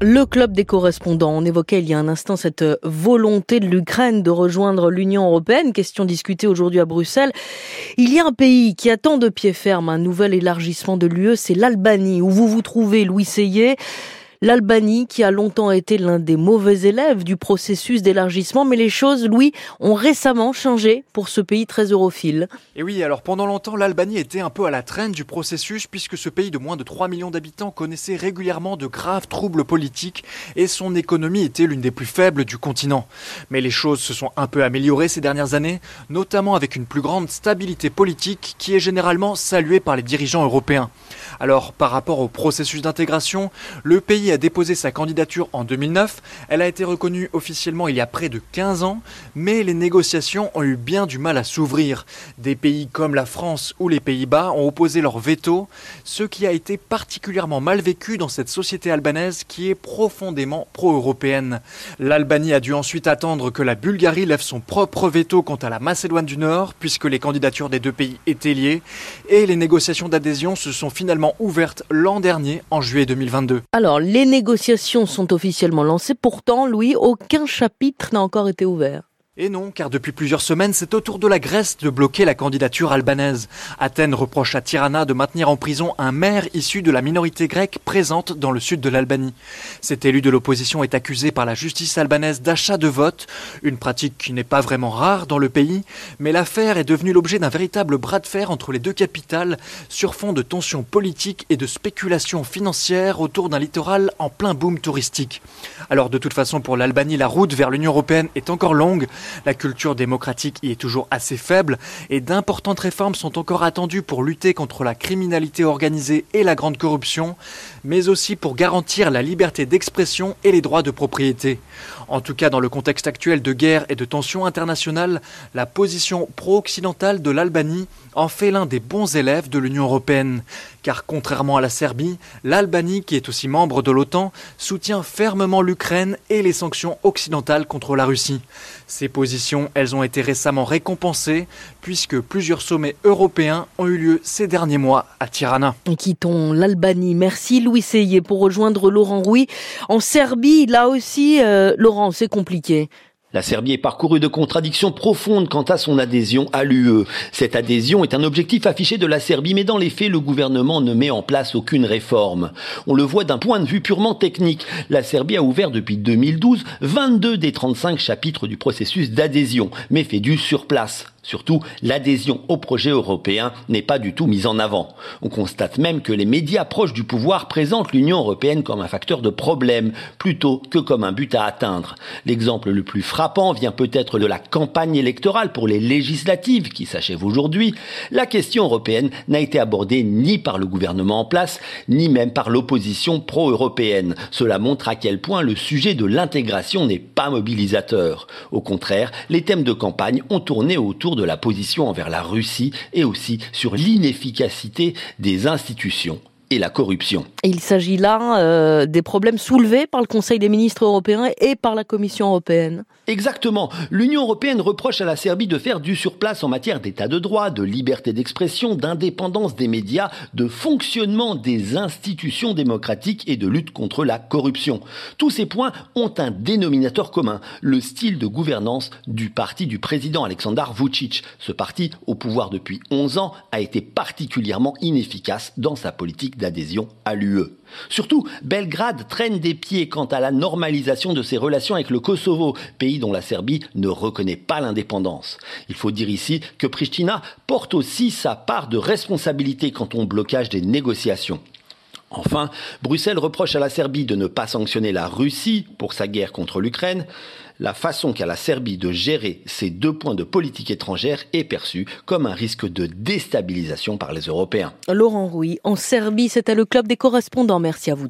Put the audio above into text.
Le club des correspondants, on évoquait il y a un instant cette volonté de l'Ukraine de rejoindre l'Union européenne, question discutée aujourd'hui à Bruxelles. Il y a un pays qui attend de pied ferme un nouvel élargissement de l'UE, c'est l'Albanie, où vous vous trouvez, Louis Seyé. L'Albanie, qui a longtemps été l'un des mauvais élèves du processus d'élargissement, mais les choses, Louis, ont récemment changé pour ce pays très europhile. Et oui, alors pendant longtemps, l'Albanie était un peu à la traîne du processus, puisque ce pays de moins de 3 millions d'habitants connaissait régulièrement de graves troubles politiques et son économie était l'une des plus faibles du continent. Mais les choses se sont un peu améliorées ces dernières années, notamment avec une plus grande stabilité politique qui est généralement saluée par les dirigeants européens. Alors, par rapport au processus d'intégration, le pays a déposé sa candidature en 2009. Elle a été reconnue officiellement il y a près de 15 ans, mais les négociations ont eu bien du mal à s'ouvrir. Des pays comme la France ou les Pays-Bas ont opposé leur veto, ce qui a été particulièrement mal vécu dans cette société albanaise qui est profondément pro-européenne. L'Albanie a dû ensuite attendre que la Bulgarie lève son propre veto quant à la Macédoine du Nord, puisque les candidatures des deux pays étaient liées, et les négociations d'adhésion se sont finalement ouvertes l'an dernier, en juillet 2022. Alors, les négociations sont officiellement lancées. Pourtant, Louis, aucun chapitre n'a encore été ouvert. Et non, car depuis plusieurs semaines, c'est au tour de la Grèce de bloquer la candidature albanaise. Athènes reproche à Tirana de maintenir en prison un maire issu de la minorité grecque présente dans le sud de l'Albanie. Cet élu de l'opposition est accusé par la justice albanaise d'achat de vote, une pratique qui n'est pas vraiment rare dans le pays, mais l'affaire est devenue l'objet d'un véritable bras de fer entre les deux capitales sur fond de tensions politiques et de spéculations financières autour d'un littoral en plein boom touristique. Alors de toute façon, pour l'Albanie, la route vers l'Union européenne est encore longue, la culture démocratique y est toujours assez faible et d'importantes réformes sont encore attendues pour lutter contre la criminalité organisée et la grande corruption, mais aussi pour garantir la liberté d'expression et les droits de propriété. En tout cas, dans le contexte actuel de guerre et de tensions internationales, la position pro-occidentale de l'Albanie en fait l'un des bons élèves de l'Union européenne. Car contrairement à la Serbie, l'Albanie, qui est aussi membre de l'OTAN, soutient fermement l'Ukraine et les sanctions occidentales contre la Russie. Elles ont été récemment récompensées, puisque plusieurs sommets européens ont eu lieu ces derniers mois à Tirana. Quittons l'Albanie. Merci Louis Seyé pour rejoindre Laurent Rouy. En Serbie, là aussi, euh, Laurent, c'est compliqué. La Serbie est parcourue de contradictions profondes quant à son adhésion à l'UE. Cette adhésion est un objectif affiché de la Serbie, mais dans les faits, le gouvernement ne met en place aucune réforme. On le voit d'un point de vue purement technique. La Serbie a ouvert depuis 2012 22 des 35 chapitres du processus d'adhésion, mais fait du sur place. Surtout, l'adhésion au projet européen n'est pas du tout mise en avant. On constate même que les médias proches du pouvoir présentent l'Union européenne comme un facteur de problème plutôt que comme un but à atteindre. L'exemple le plus frappant vient peut-être de la campagne électorale pour les législatives qui s'achève aujourd'hui. La question européenne n'a été abordée ni par le gouvernement en place, ni même par l'opposition pro-européenne. Cela montre à quel point le sujet de l'intégration n'est pas mobilisateur. Au contraire, les thèmes de campagne ont tourné autour de la position envers la Russie et aussi sur l'inefficacité des institutions et la corruption. Il s'agit là euh, des problèmes soulevés par le Conseil des ministres européens et par la Commission européenne. Exactement. L'Union européenne reproche à la Serbie de faire du surplace en matière d'état de droit, de liberté d'expression, d'indépendance des médias, de fonctionnement des institutions démocratiques et de lutte contre la corruption. Tous ces points ont un dénominateur commun, le style de gouvernance du parti du président Aleksandar Vucic. Ce parti, au pouvoir depuis 11 ans, a été particulièrement inefficace dans sa politique d'adhésion à l'UE. Surtout, Belgrade traîne des pieds quant à la normalisation de ses relations avec le Kosovo, pays dont la Serbie ne reconnaît pas l'indépendance. Il faut dire ici que Pristina porte aussi sa part de responsabilité quant au blocage des négociations. Enfin, Bruxelles reproche à la Serbie de ne pas sanctionner la Russie pour sa guerre contre l'Ukraine. La façon qu'a la Serbie de gérer ces deux points de politique étrangère est perçue comme un risque de déstabilisation par les Européens. Laurent Rouy, en Serbie, c'était le club des correspondants. Merci à vous deux.